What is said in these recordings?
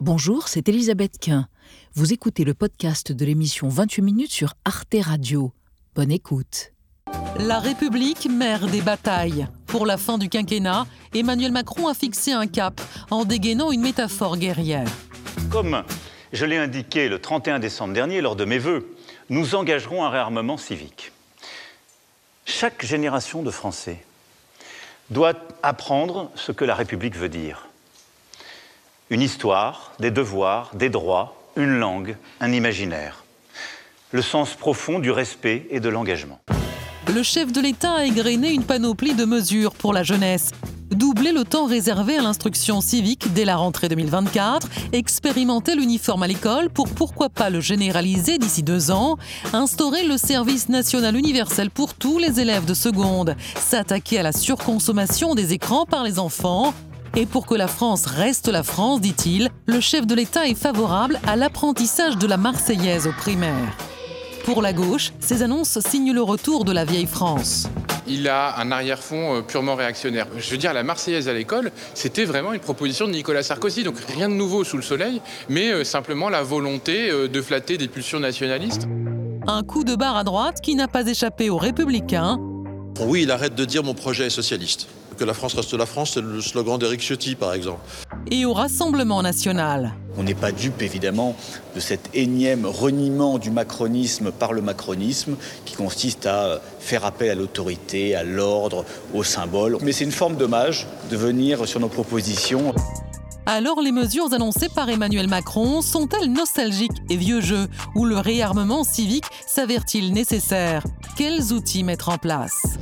Bonjour, c'est Elisabeth Quint. Vous écoutez le podcast de l'émission 28 minutes sur Arte Radio. Bonne écoute. La République, mère des batailles. Pour la fin du quinquennat, Emmanuel Macron a fixé un cap en dégainant une métaphore guerrière. Comme je l'ai indiqué le 31 décembre dernier lors de mes vœux, nous engagerons un réarmement civique. Chaque génération de Français doit apprendre ce que la République veut dire une histoire, des devoirs, des droits, une langue, un imaginaire. Le sens profond du respect et de l'engagement. Le chef de l'État a égrené une panoplie de mesures pour la jeunesse. Doubler le temps réservé à l'instruction civique dès la rentrée 2024, expérimenter l'uniforme à l'école pour pourquoi pas le généraliser d'ici deux ans, instaurer le service national universel pour tous les élèves de seconde, s'attaquer à la surconsommation des écrans par les enfants, et pour que la France reste la France, dit-il, le chef de l'État est favorable à l'apprentissage de la Marseillaise au primaire. Pour la gauche, ces annonces signent le retour de la vieille France. Il a un arrière-fond euh, purement réactionnaire. Je veux dire, la Marseillaise à l'école, c'était vraiment une proposition de Nicolas Sarkozy. Donc rien de nouveau sous le soleil, mais euh, simplement la volonté euh, de flatter des pulsions nationalistes. Un coup de barre à droite qui n'a pas échappé aux républicains. Oui, il arrête de dire mon projet est socialiste que la France reste la France, c'est le slogan d'Éric Ciotti, par exemple. Et au Rassemblement national. On n'est pas dupe, évidemment, de cet énième reniement du macronisme par le macronisme, qui consiste à faire appel à l'autorité, à l'ordre, au symbole. Mais c'est une forme d'hommage de venir sur nos propositions. Alors les mesures annoncées par Emmanuel Macron sont-elles nostalgiques et vieux jeux Ou le réarmement civique s'avère-t-il nécessaire? Quels outils mettre en place?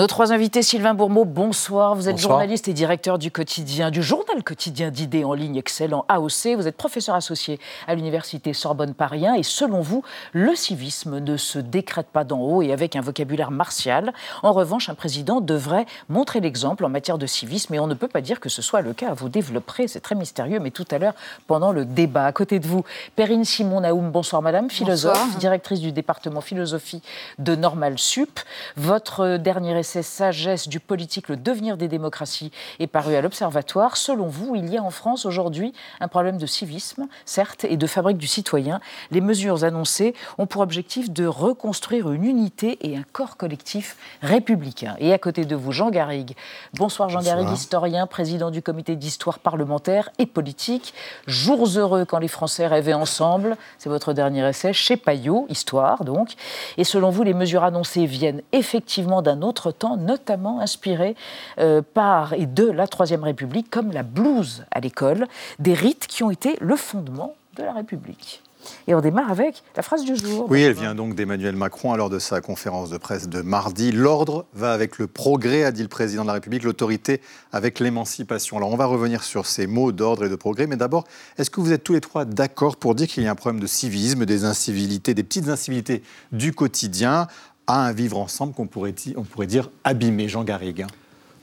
Nos trois invités, Sylvain Bourmeau, bonsoir. Vous êtes journaliste et directeur du quotidien, du journal quotidien d'idées en ligne excellent AOC. Vous êtes professeur associé à l'université Sorbonne Paris 1 et selon vous, le civisme ne se décrète pas d'en haut et avec un vocabulaire martial. En revanche, un président devrait montrer l'exemple en matière de civisme et on ne peut pas dire que ce soit le cas. Vous développerez, c'est très mystérieux, mais tout à l'heure, pendant le débat, à côté de vous, Perrine Simon Naoum, bonsoir madame, philosophe, directrice du département philosophie de Normal Sup. Votre dernier essai Sagesse du politique, le devenir des démocraties est paru à l'Observatoire. Selon vous, il y a en France aujourd'hui un problème de civisme, certes, et de fabrique du citoyen. Les mesures annoncées ont pour objectif de reconstruire une unité et un corps collectif républicain. Et à côté de vous, Jean Garrigue. Bonsoir Jean Garrigue, historien, président du comité d'histoire parlementaire et politique. Jours heureux quand les Français rêvaient ensemble. C'est votre dernier essai chez Payot, Histoire donc. Et selon vous, les mesures annoncées viennent effectivement d'un autre notamment inspiré euh, par et de la Troisième République, comme la blouse à l'école, des rites qui ont été le fondement de la République. Et on démarre avec la phrase du jour. Oui, elle vient donc d'Emmanuel Macron lors de sa conférence de presse de mardi. L'ordre va avec le progrès, a dit le président de la République, l'autorité avec l'émancipation. Alors on va revenir sur ces mots d'ordre et de progrès, mais d'abord, est-ce que vous êtes tous les trois d'accord pour dire qu'il y a un problème de civisme, des incivilités, des petites incivilités du quotidien? À un vivre ensemble qu'on pourrait, pourrait dire abîmé, Jean Garrigue.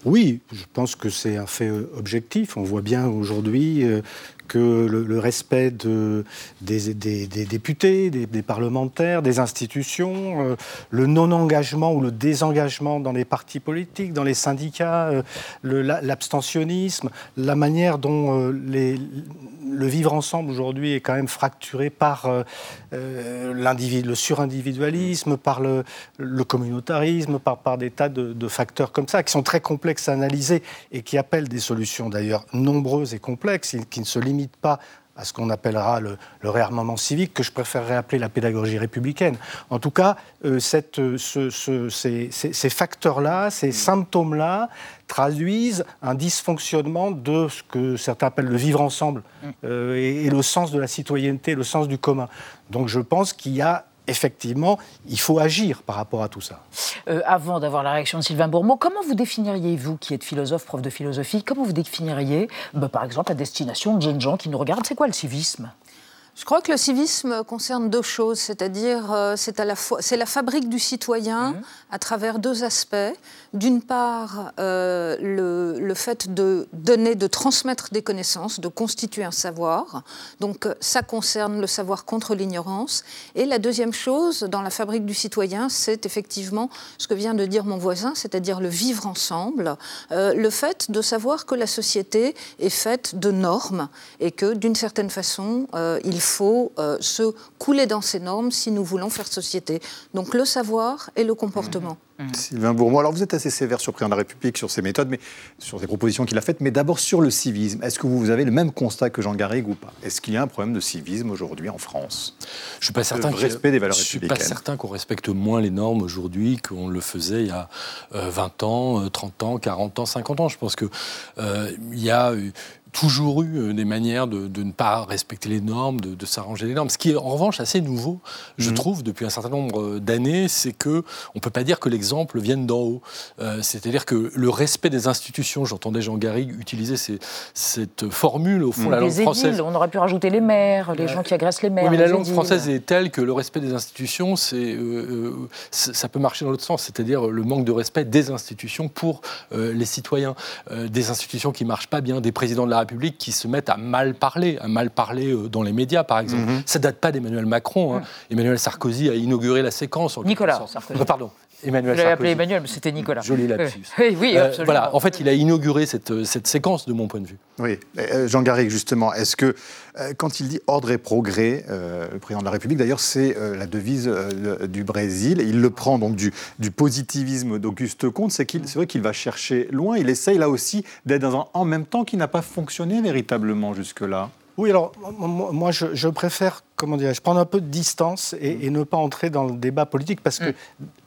Oui, je pense que c'est un fait euh, objectif. On voit bien aujourd'hui euh, que le, respect de, des, députés, des, parlementaires, des institutions, euh, le non-engagement ou le désengagement dans les partis politiques, dans les syndicats, l'abstentionnisme, la manière dont les, le vivre ensemble aujourd'hui est quand même fracturé par euh, euh, le surindividualisme, par le, communautarisme, par, par, des tas de, facteurs comme ça, qui sont très complexes à analyser et qui appellent des solutions d'ailleurs nombreuses et complexes, qui ne se limitent pas à ce qu'on appellera le, réarmement civique, que je préférerais appeler la pédagogie républicaine. En tout cas, euh, cette, ces, facteurs-là, ces symptômes-là, traduisent un dysfonctionnement de ce que certains appellent le vivre ensemble mm. euh, et, le sens de la citoyenneté, le sens du commun. Donc je pense qu'il y a effectivement, il faut agir par rapport à tout ça. Euh, avant d'avoir la réaction de Sylvain Bourmeau, comment vous définiriez, vous qui êtes philosophe, prof de philosophie, comment vous définiriez, bah, par exemple, la destination de jeunes gens qui nous regardent? C'est quoi le civisme? Je crois que le civisme concerne deux choses, c'est-à-dire euh, c'est à la fois c'est la fabrique du citoyen mmh. à travers deux aspects. D'une part, euh, le, le, fait de donner, de transmettre des connaissances, de constituer un savoir. Donc ça concerne le savoir contre l'ignorance. Et la deuxième chose dans la fabrique du citoyen, c'est effectivement ce que vient de dire mon voisin, c'est-à-dire le vivre ensemble, euh, le fait de savoir que la société est faite de normes et que d'une certaine façon, il faut euh, se couler dans ces normes si nous voulons faire société. Donc le savoir et le comportement. Mmh. Mmh. Sylvain Bourmois, alors vous êtes assez sévère sur le président de la République, sur ses méthodes, mais sur les propositions qu'il a faites, mais d'abord sur le civisme. Est-ce que vous avez le même constat que Jean Garrigue ou pas? Est-ce qu'il y a un problème de civisme aujourd'hui en France? Je suis pas certain. respect des valeurs je républicaines. Je suis pas certain qu'on respecte moins les normes aujourd'hui qu'on le faisait il y a 20 euh, ans, 30 ans, 40 ans, 50 ans. Je pense qu'il euh, y a toujours eu euh, des manières de, ne pas respecter les normes, de, s'arranger les normes. Ce qui est en revanche assez nouveau, je mhm. trouve, depuis un certain nombre euh, d'années, c'est que on peut pas dire que l'exemple vienne d'en haut. Euh, c'est-à-dire que le respect des institutions, j'entendais Jean Garrigue utiliser cette formule, au fond, mhm. la langue française. On aurait pu rajouter les maires, les gens qui agressent les maires. Oui, mais la langue française est telle que le respect des institutions, c'est, ça peut marcher dans l'autre sens, c'est-à-dire le manque de respect des institutions pour les citoyens, des institutions qui marchent pas bien, des présidents de la République qui se mettent à mal parler, à mal parler euh, dans les médias, par exemple. Ça mhm. Ça date pas d'Emmanuel Macron. Hein. Emmanuel Sarkozy a inauguré la séquence. Nicolas Sarkozy. Pardon. Emmanuel Sarkozy. appelé Emmanuel, mais c'était Nicolas. Joli lapsus. Oui, oui euh, absolument. voilà, en fait, il a inauguré cette, cette, séquence de mon point de vue. Oui, Jean Garrigue, justement, est-ce que quand il dit ordre et progrès, le président de la République, d'ailleurs, c'est la devise du Brésil, il le prend donc du, du positivisme d'Auguste Comte, c'est qu'il, c'est vrai qu'il va chercher loin, il essaye là aussi d'être dans un en même temps qui n'a pas fonctionné véritablement jusque-là. Oui, alors moi je, préfère, comment dirais-je, prendre un peu de distance et, ne pas entrer dans le débat politique parce que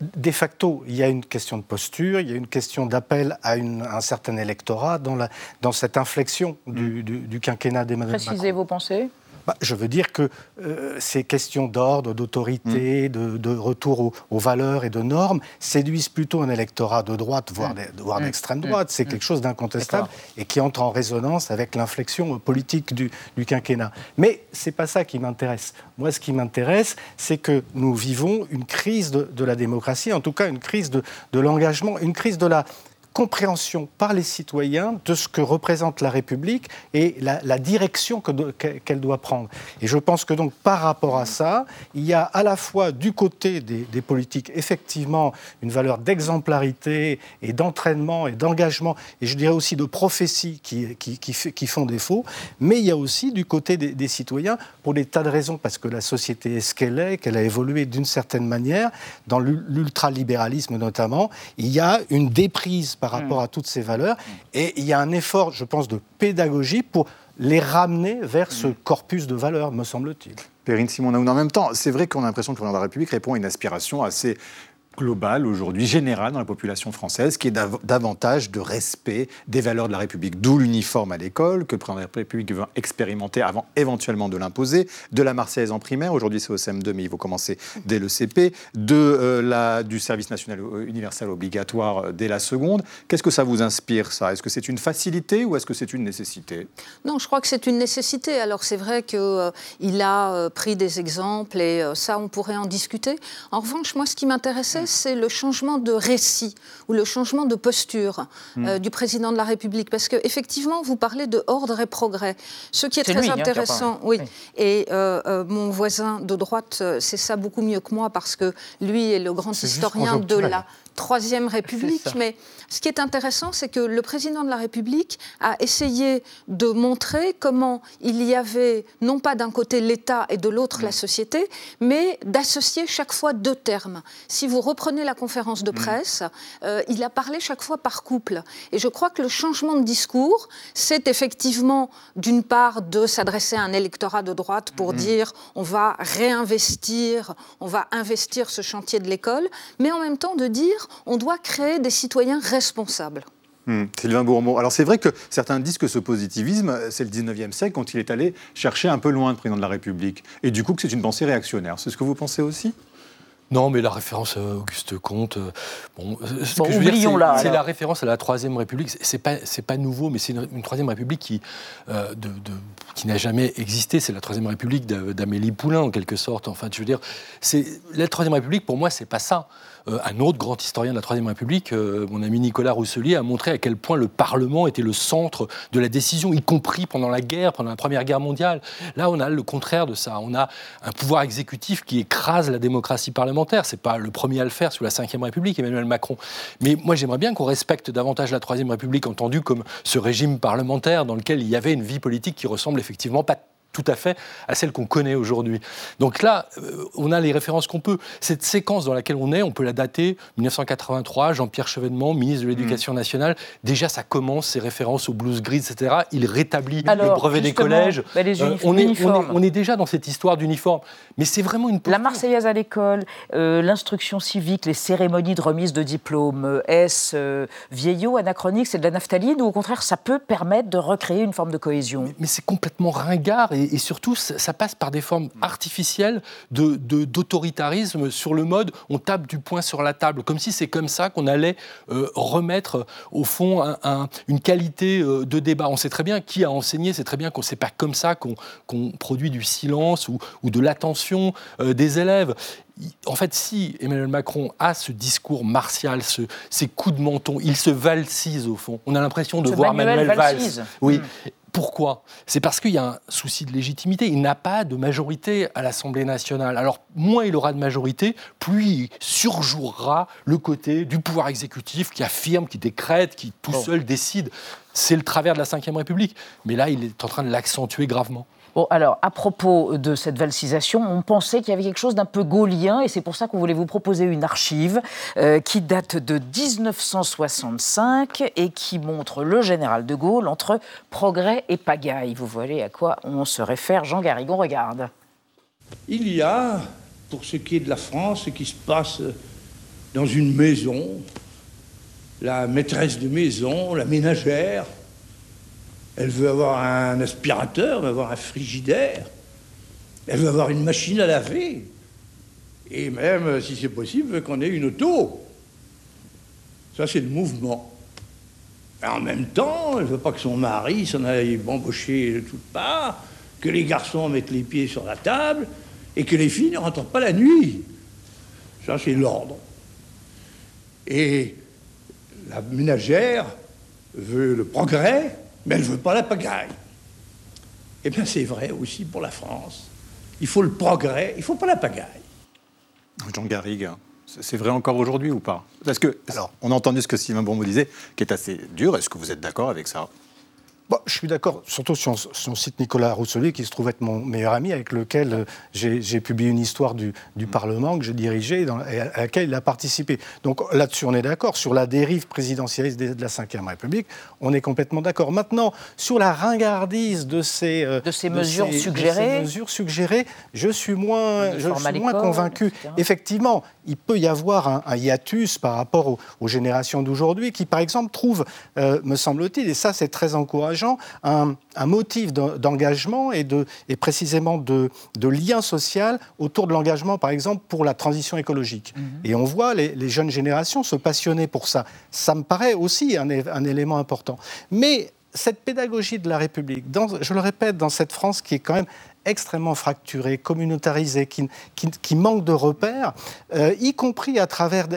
de facto, il y a une question de posture, il y a une question d'appel à, un certain électorat dans, la, dans cette inflexion du, du quinquennat d'Emmanuel Macron. Précisez vos pensées. Bah, je veux dire que euh, ces questions d'ordre, d'autorité, mm. de, retour aux, valeurs et de normes séduisent plutôt un électorat de droite, voire mm. Mm. d'extrême droite. C'est quelque chose d'incontestable et qui entre en résonance avec l'inflexion politique du, quinquennat. Mais c'est pas ça qui m'intéresse. Moi, ce qui m'intéresse, c'est que nous vivons une crise de, la démocratie, en tout cas une crise de l'engagement, une crise de la compréhension par les citoyens de ce que représente la République et la, direction qu'elle doit prendre. Et je pense que donc par rapport à ça, il y a à la fois du côté des, politiques effectivement une valeur d'exemplarité et d'entraînement et d'engagement, et je dirais aussi de prophétie qui, qui, qui, font défaut, mais il y a aussi du côté des, des citoyens pour des tas de raisons, parce que la société est ce qu'elle est, qu'elle a évolué d'une certaine manière, dans l'ultralibéralisme notamment, il y a une déprise par rapport mm. à toutes ces valeurs. Et il y a un effort, je pense, de pédagogie pour les ramener vers ce mm. corpus de valeurs, me semble-t-il. Perrine Simon en même temps, c'est vrai qu'on a l'impression que le président de la République répond à une aspiration assez globale aujourd'hui, générale dans la population française, qui est davantage de respect des valeurs de la République. D'où l'uniforme à l'école, que le président de la République veut expérimenter avant éventuellement de l'imposer, de la Marseillaise en primaire, aujourd'hui c'est au CM2, mais il faut commencer dès le CP, de, euh, la, du service national universel obligatoire euh, dès la seconde. Qu'est-ce que ça vous inspire, ça? Est-ce que c'est une facilité ou est-ce que c'est une nécessité? Non, je crois que c'est une nécessité. Alors c'est vrai qu'il euh, a pris des exemples et ça, on pourrait en discuter. En revanche, moi, ce qui m'intéressait, c'est le changement de récit ou le changement de posture hmm. euh, du président de la République. Parce qu'effectivement, vous parlez de ordre et progrès. Ce qui est, très hein, intéressant, oui. Et euh, euh, mon voisin de droite c'est ça beaucoup mieux que moi parce que lui est le grand historien de la Troisième République. Mais ce qui est intéressant, c'est que le président de la République a essayé de montrer comment il y avait non pas d'un côté l'État et de l'autre la société, mais d'associer chaque fois deux termes. Si vous reprenez la conférence de mm. presse, euh, il a parlé chaque fois par couple. Et je crois que le changement de discours, c'est effectivement d'une part de s'adresser à un électorat de droite pour mm. dire on va réinvestir, on va investir ce chantier de l'école, mais en même temps de dire on doit créer des citoyens responsables. Hmm, Sylvain Bourmeau. Alors c'est vrai que certains disent que ce positivisme, c'est le 19e siècle quand il est allé chercher un peu loin le président de la République. Et du coup que c'est une pensée réactionnaire. C'est ce que vous pensez aussi? Non, mais la référence à Auguste Comte, euh, bon, ce que je veux dire, c'est la référence à la Troisième République. C'est pas, c'est pas nouveau, mais c'est une, Troisième République qui, euh, de, qui n'a jamais existé. C'est la Troisième République d'Amélie Poulain, en quelque sorte. Enfin, je veux dire, c'est la Troisième République. Pour moi, c'est pas ça. Euh, un autre grand historien de la Troisième République, euh, mon ami Nicolas Rousselier, a montré à quel point le Parlement était le centre de la décision, y compris pendant la guerre, pendant la Première Guerre mondiale. Là, on a le contraire de ça. On a un pouvoir exécutif qui écrase la démocratie parlementaire. C'est pas le premier à le faire sous la Ve République, Emmanuel Macron. Mais moi, j'aimerais bien qu'on respecte davantage la Troisième République, entendue comme ce régime parlementaire dans lequel il y avait une vie politique qui ressemble effectivement pas tout à fait à celle qu'on connaît aujourd'hui. Donc là, euh, on a les références qu'on peut. Cette séquence dans laquelle on est, on peut la dater 1983, Jean-Pierre Chevènement, ministre de l'Éducation nationale. Déjà, ça commence, ces références aux blues grises, etc. Il rétablit le brevet des collèges. Bah, euh, on, est, on, est, déjà dans cette histoire d'uniforme. Mais c'est vraiment une... La Marseillaise à l'école, euh, l'instruction civique, les cérémonies de remise de diplôme, est-ce vieillot, anachronique, c'est de la naphtaline ou au contraire, ça peut permettre de recréer une forme de cohésion Mais, mais c'est complètement ringard et, surtout, ça, passe par des formes artificielles d'autoritarisme de, sur le mode on tape du poing sur la table, comme si c'est comme ça qu'on allait euh, remettre au fond une qualité euh, de débat. On sait très bien qui a enseigné, c'est très bien qu'on sait pas comme ça qu'on produit du silence ou, de l'attention euh, des élèves en fait, si Emmanuel Macron a ce discours martial, ce, ces coups de menton, il se valsise au fond. On a l'impression de voir Manuel, Valls. Oui. Hmm. Pourquoi? C'est parce qu'il y a un souci de légitimité. Il n'a pas de majorité à l'Assemblée nationale. Alors, moins il aura de majorité, plus il surjouera le côté du pouvoir exécutif qui affirme, qui décrète, qui tout seul décide. C'est le travers de la Ve République. Mais là, il est en train de l'accentuer gravement. Bon, alors, à propos de cette valsisation, on pensait qu'il y avait quelque chose d'un peu gaulien, et c'est pour ça qu'on voulait vous proposer une archive euh, qui date de 1965 et qui montre le général de Gaulle entre progrès et pagaille. Vous voyez à quoi on se réfère. Jean Garrigon, regarde. Il y a, pour ce qui est de la France, ce qui se passe dans une maison, la maîtresse de maison, la ménagère, elle veut avoir un aspirateur, elle veut avoir un frigidaire, elle veut avoir une machine à laver. Et même, si c'est possible, veut qu'on ait une auto. Ça, c'est le mouvement. En même temps, elle ne veut pas que son mari s'en aille bambocher de toutes parts, que les garçons mettent les pieds sur la table et que les filles ne rentrent pas la nuit. Ça, c'est l'ordre. Et la ménagère veut le progrès, mais elle ne veut pas la pagaille. Eh bien, c'est vrai aussi pour la France. Il faut le progrès, il ne faut pas la pagaille. Jean Garrigue, c'est vrai encore aujourd'hui ou pas? Parce que, alors, on a entendu ce que Sylvain Bourmeau disait, qui est assez dur. Est-ce que vous êtes d'accord avec ça? Je suis d'accord, surtout sur son site Nicolas Rousselier, qui se trouve être mon meilleur ami, avec lequel euh, j'ai publié une histoire du, mm. Parlement que j'ai dirigé et à laquelle il a participé. Donc là-dessus, on est d'accord. Sur la dérive présidentialiste de la Ve République, on est complètement d'accord. Maintenant, sur la ringardise de ces, euh, de ces mesures suggérées, mesures suggérées, je suis moins, je suis moins convaincu. Effectivement, il peut y avoir un, hiatus par rapport aux, générations d'aujourd'hui qui, par exemple, trouvent, euh, me semble-t-il, et ça c'est très encourageant, un, motif d'engagement et, de, et précisément de, lien social autour de l'engagement, par exemple, pour la transition écologique. Mhm. Et on voit les, jeunes générations se passionner pour ça. Ça me paraît aussi un, un élément important. Mais cette pédagogie de la République, dans, je le répète, dans cette France qui est quand même extrêmement fracturé, communautarisé, qui, qui, manque de repères, euh, y compris à travers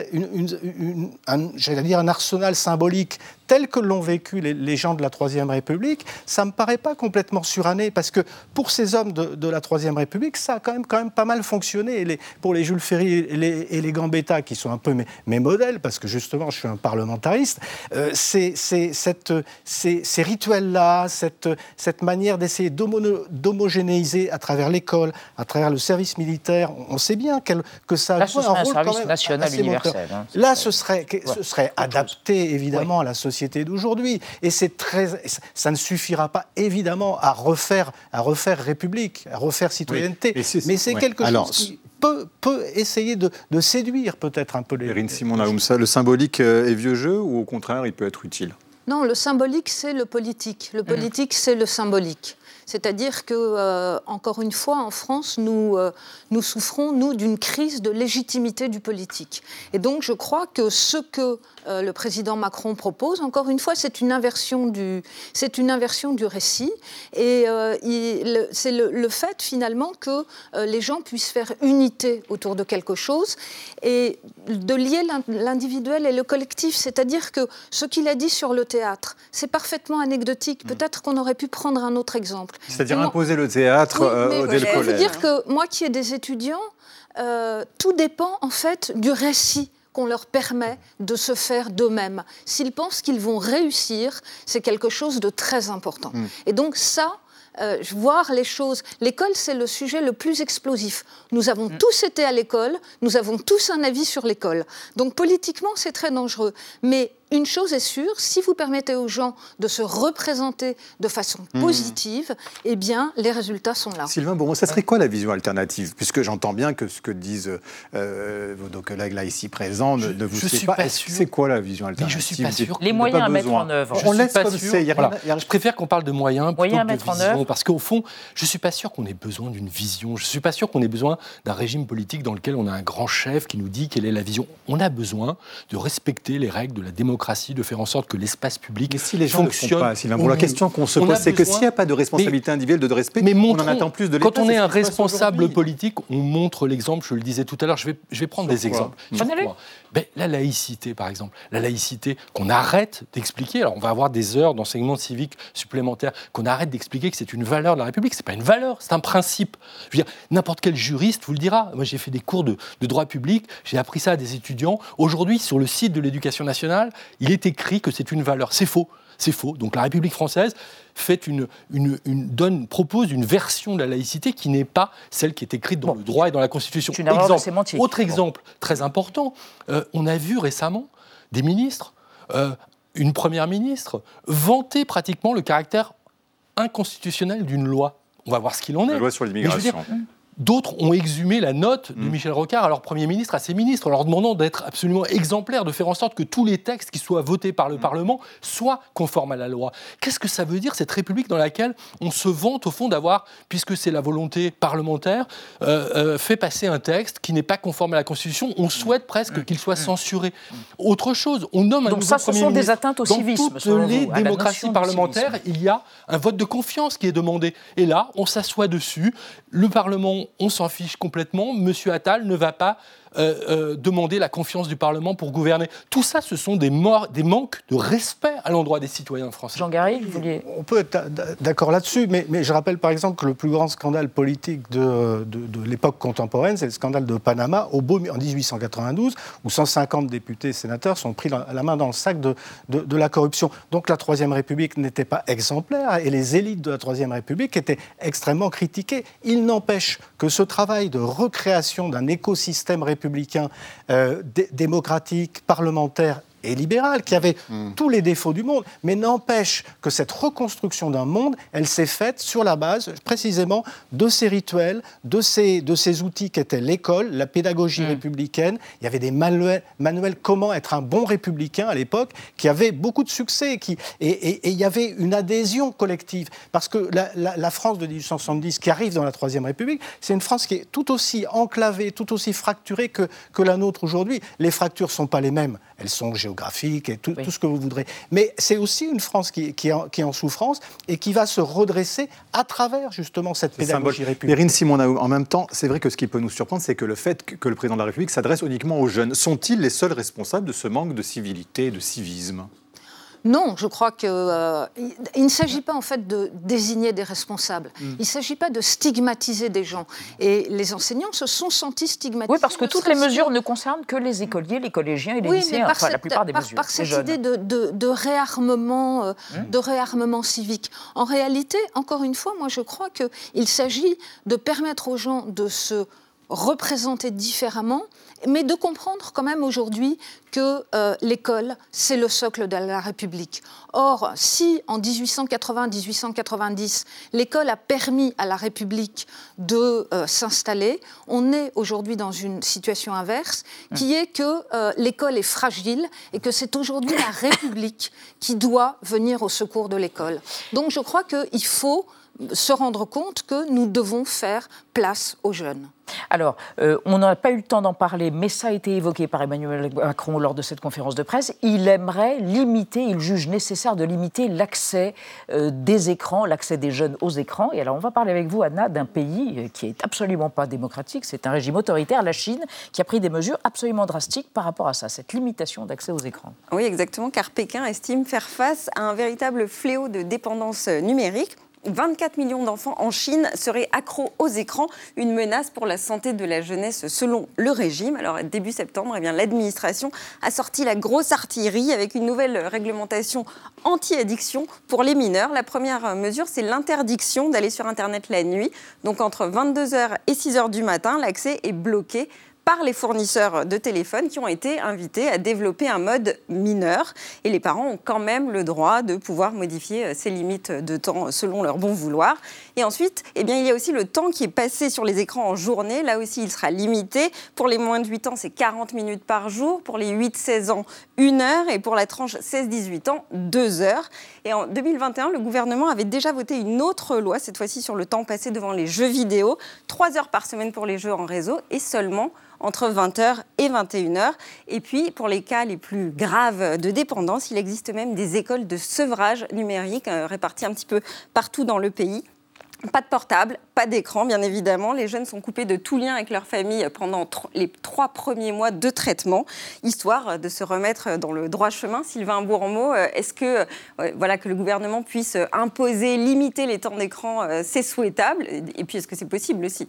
un, arsenal symbolique tel que l'ont vécu les, gens de la Troisième République, ça ne me paraît pas complètement suranné, parce que pour ces hommes de, la Troisième République, ça a quand même, pas mal fonctionné. pour les Jules Ferry et les, et les, Gambetta, qui sont un peu mes, modèles, parce que justement, je suis un parlementariste, euh, c'est ces rituels-là, cette manière d'essayer d'homogénéiser à travers l'école, à travers le service militaire, on sait bien que ça a un, rôle quand même national universel. Hein, Là, ce serait, ce serait adapté évidemment à la société d'aujourd'hui. Et c'est très, ça ne suffira pas évidemment à refaire, à refaire République, à refaire citoyenneté. mais c'est quelque chose qui peut, peut essayer de, séduire peut-être un peu les. Erin Simon Naoumsa, le symbolique euh, est vieux jeu ou au contraire il peut être utile? Non, le symbolique c'est le politique. Le mm. politique c'est le symbolique. C'est-à-dire que, euh, encore une fois, en France, nous, euh, nous souffrons, nous, d'une crise de légitimité du politique. Et donc, je crois que ce que euh, le président Macron propose, encore une fois, c'est une inversion du, c'est une inversion du récit. Et c'est le, le, fait, finalement, que les gens puissent faire unité autour de quelque chose et de lier l'individuel et le collectif. C'est-à-dire que ce qu'il a dit sur le théâtre, c'est parfaitement anecdotique. Mm. Peut-être qu'on aurait pu prendre un autre exemple. C'est-à-dire imposer le théâtre euh, dès le collège. Je veux dire que moi qui ai des étudiants, euh, tout dépend en fait du récit qu'on leur permet de se faire d'eux-mêmes. S'ils pensent qu'ils vont réussir, c'est quelque chose de très important. Mm. Et donc ça, euh, voir les choses. L'école, c'est le sujet le plus explosif. Nous avons mm. tous été à l'école, nous avons tous un avis sur l'école. Donc politiquement, c'est très dangereux. Mais une chose est sûre, si vous permettez aux gens de se représenter de façon mmh. positive, eh bien, les résultats sont là. Sylvain Bourreau, ça serait quoi la vision alternative? Puisque j'entends bien que ce que disent euh, vos collègues là ici présents ne, vous je suis pas. C'est quoi la vision alternative Je suis pas sûr. Les moyens à mettre en œuvre. On laisse comme c'est. Je préfère qu'on parle de moyens plutôt que de vision, parce qu'au fond, je suis pas sûr qu'on ait besoin d'une vision. Je suis pas sûr qu'on ait besoin d'un régime politique dans lequel on a un grand chef qui nous dit quelle est la vision. On a besoin de respecter les règles de la démocratie de faire en sorte que l'espace public Mais si les gens fonctionne, ne font pas, la question qu'on se pose, c'est que s'il n'y a pas de responsabilité individuelle, de respect, mais on en attend plus de l'État. Quand on est, un responsable politique, on montre l'exemple, je le disais tout à l'heure, je vais, je vais prendre des exemples. Ben, la laïcité, par exemple. La laïcité, qu'on arrête d'expliquer. Alors, on va avoir des heures d'enseignement civique supplémentaires, qu'on arrête d'expliquer que c'est une valeur de la République. C'est pas une valeur, c'est un principe. Je veux dire, n'importe quel juriste vous le dira. Moi, j'ai fait des cours de, de droit public, j'ai appris ça à des étudiants. Aujourd'hui, sur le site de l'éducation nationale, il est écrit que c'est une valeur. C'est faux. C'est faux. Donc la République française fait une, une, donne, propose une version de la laïcité qui n'est pas celle qui est écrite dans le droit et dans la Constitution. Une exemple, autre exemple très important, euh, on a vu récemment des ministres, euh, une première ministre, vanter pratiquement le caractère inconstitutionnel d'une loi. On va voir ce qu'il en est. La loi sur l'immigration. D'autres ont exhumé la note de mm. Michel Rocard à leur Premier ministre, à ses ministres, en leur demandant d'être absolument exemplaires, de faire en sorte que tous les textes qui soient votés par le mm. Parlement soient conformes à la loi. Qu'est-ce que ça veut dire, cette République dans laquelle on se vante, au fond, d'avoir, puisque c'est la volonté parlementaire, euh, euh, fait passer un texte qui n'est pas conforme à la Constitution On souhaite presque mm. qu'il soit censuré. Autre chose, on nomme un Donc ça, ce sont des atteintes au civisme. Dans toutes les démocraties parlementaires, il y a un vote de confiance qui est demandé. Et là, on s'assoit dessus. Le Parlement on s'en fiche complètement. Monsieur Attal ne va pas euh, euh, demander la confiance du Parlement pour gouverner. Tout ça, ce sont des, des manques de respect à l'endroit des citoyens français. Jean Garry, vous vouliez... On peut être d'accord là-dessus, mais, mais, je rappelle par exemple que le plus grand scandale politique de, de, l'époque contemporaine, c'est le scandale de Panama au beau, en 1892, où 150 députés et sénateurs sont pris la, main dans le sac de, de, la corruption. Donc la Troisième République n'était pas exemplaire et les élites de la Troisième République étaient extrêmement critiquées. Il n'empêche que ce travail de recréation d'un écosystème républicain républicain, euh, démocratique, parlementaire et libérale, qui avait hmm. tous les défauts du monde, mais n'empêche que cette reconstruction d'un monde, elle s'est faite sur la base précisément de ces rituels, de ces, de ces outils qu'était l'école, la pédagogie hmm. républicaine. Il y avait des manuels, manuels comment être un bon républicain à l'époque, qui avaient beaucoup de succès, qui, et, il y avait une adhésion collective. Parce que la, la France de 1870, qui arrive dans la Troisième République, c'est une France qui est tout aussi enclavée, tout aussi fracturée que, que la nôtre aujourd'hui. Les fractures ne sont pas les mêmes, elles sont géographiques géographique et tout, ce que vous voudrez. Mais c'est aussi une France qui, qui, est en, souffrance et qui va se redresser à travers justement cette pédagogie républicaine. Simon, en même temps, c'est vrai que ce qui peut nous surprendre, c'est que le fait que le président de la République s'adresse uniquement aux jeunes, sont-ils les seuls responsables de ce manque de civilité et de civisme? Non, je crois qu'il euh, ne s'agit pas en fait de désigner des responsables. Mm. Il ne s'agit pas de stigmatiser des gens. Et les enseignants se sont sentis stigmatisés. Oui, parce que toutes les mesures ne concernent que les écoliers, les collégiens et les lycéens. enfin, la plupart des mesures. Par cette idée de, réarmement, euh, mm. de réarmement civique. En réalité, encore une fois, moi je crois qu'il s'agit de permettre aux gens de se représenter différemment mais de comprendre quand même aujourd'hui que euh, l'école, c'est le socle de la République. Or, si en 1880-1890, l'école a permis à la République de euh, s'installer, on est aujourd'hui dans une situation inverse, qui est que euh, l'école est fragile et que c'est aujourd'hui la République qui doit venir au secours de l'école. Donc je crois qu'il faut se rendre compte que nous devons faire place aux jeunes. Alors, euh, on n'a pas eu le temps d'en parler, mais ça a été évoqué par Emmanuel Macron lors de cette conférence de presse. Il aimerait limiter, il juge nécessaire de limiter l'accès euh, des écrans, l'accès des jeunes aux écrans. Et alors, on va parler avec vous, Anna, d'un pays euh, qui est absolument pas démocratique. C'est un régime autoritaire, la Chine, qui a pris des mesures absolument drastiques par rapport à ça, cette limitation d'accès aux écrans. Oui, exactement, car Pékin estime faire face à un véritable fléau de dépendance numérique. 24 millions d'enfants en Chine seraient accros aux écrans, une menace pour la santé de la jeunesse selon le régime. Alors début septembre, eh l'administration a sorti la grosse artillerie avec une nouvelle réglementation anti-addiction pour les mineurs. La première mesure, c'est l'interdiction d'aller sur Internet la nuit. Donc entre 22h et 6h du matin, l'accès est bloqué par les fournisseurs de téléphones qui ont été invités à développer un mode mineur. Et les parents ont quand même le droit de pouvoir modifier euh, ces limites de temps selon leur bon vouloir. Et ensuite, eh bien, il y a aussi le temps qui est passé sur les écrans en journée. Là aussi, il sera limité. Pour les moins de 8 ans, c'est 40 minutes par jour. Pour les 8-16 ans, 1 heure. Et pour la tranche 16-18 ans, 2 heures. Et en 2021, le gouvernement avait déjà voté une autre loi, cette fois-ci sur le temps passé devant les jeux vidéo. 3 heures par semaine pour les jeux en réseau et seulement entre 20h et 21h. Et puis, pour les cas les plus graves de dépendance, il existe même des écoles de sevrage numérique euh, réparties un petit peu partout dans le pays. Pas de portable, pas d'écran, bien évidemment. Les jeunes sont coupés de tout lien avec leur famille pendant les trois premiers mois de traitement, histoire de se remettre dans le droit chemin. Sylvain Bourmeau, euh, est-ce que, euh, voilà, que le gouvernement puisse imposer, limiter les temps d'écran, c'est souhaitable? Et puis, est-ce que c'est possible aussi?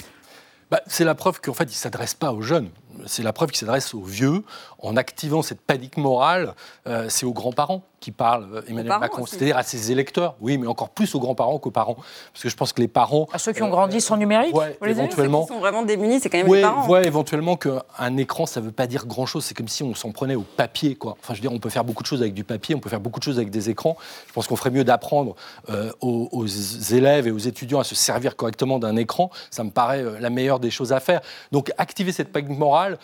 Bah, c'est la preuve qu'en fait, il ne s'adresse pas aux jeunes c'est la preuve qu'il s'adresse aux vieux en activant cette panique morale. Euh, c'est aux grands-parents qui parlent, euh, Emmanuel Macron, c'est-à-dire à ses électeurs, oui, mais encore plus aux grands-parents qu'aux parents. Parce que je pense que les parents. À ceux qui ont grandi sans numérique ouais, éventuellement. Ceux qui sont vraiment démunis, c'est quand même les parents. Ouais, éventuellement qu'un écran, ça ne veut pas dire grand-chose. C'est comme si on s'en prenait au papier, quoi. Enfin, je veux dire, on peut faire beaucoup de choses avec du papier, on peut faire beaucoup de choses avec des écrans. Je pense qu'on ferait mieux d'apprendre euh, aux, aux, élèves et aux étudiants à se servir correctement d'un écran. Ça me paraît la meilleure des choses à faire. Donc, activer cette panique morale.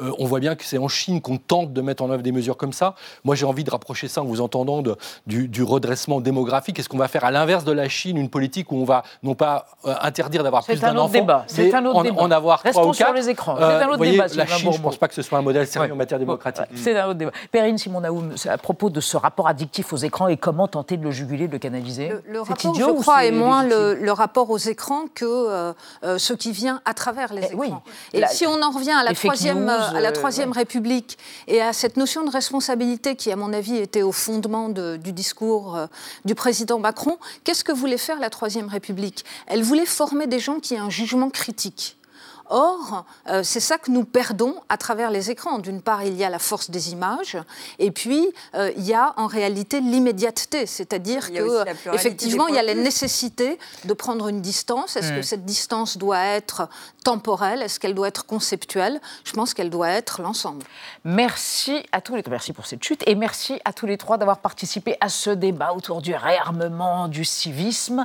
Euh, on voit bien que c'est en Chine qu'on tente de mettre en œuvre des mesures comme ça. Moi, j'ai envie de rapprocher ça en vous entendant du, redressement démographique. Est-ce qu'on va faire à l'inverse de la Chine une politique où on va non pas euh, interdire d'avoir plus d'un enfant, mais un autre en, débat. en avoir Restons trois ou quatre sur les écrans. c'est un autre voyez, débat. La Chine, je ne pense pas que ce soit un modèle sérieux en matière démocratique. c'est un autre débat. Perrine Simon à propos de ce rapport addictif aux écrans et comment tenter de le juguler, de le canaliser. Le, le rapport, idiot, je crois, est moins le, rapport aux écrans que euh, ce qui vient à travers les eh écrans. Et si on en revient à la troisième, à la troisième République et à cette notion de responsabilité qui, à mon avis, était au fondement du discours euh, du président Macron, qu'est-ce que voulait faire la Troisième République? Elle voulait former des gens qui aient un jugement critique. Or, euh, c'est ça que nous perdons à travers les écrans. D'une part, il y a la force des images, et puis euh, il y a en réalité l'immédiateté, c'est-à-dire que effectivement, il y a la nécessité de prendre une distance. Est-ce que mm. cette distance doit être temporelle? Est-ce qu'elle doit être conceptuelle? Je pense qu'elle doit être l'ensemble. Merci à tous les trois. Merci pour cette chute et merci à tous les trois d'avoir participé à ce débat autour du réarmement du civisme.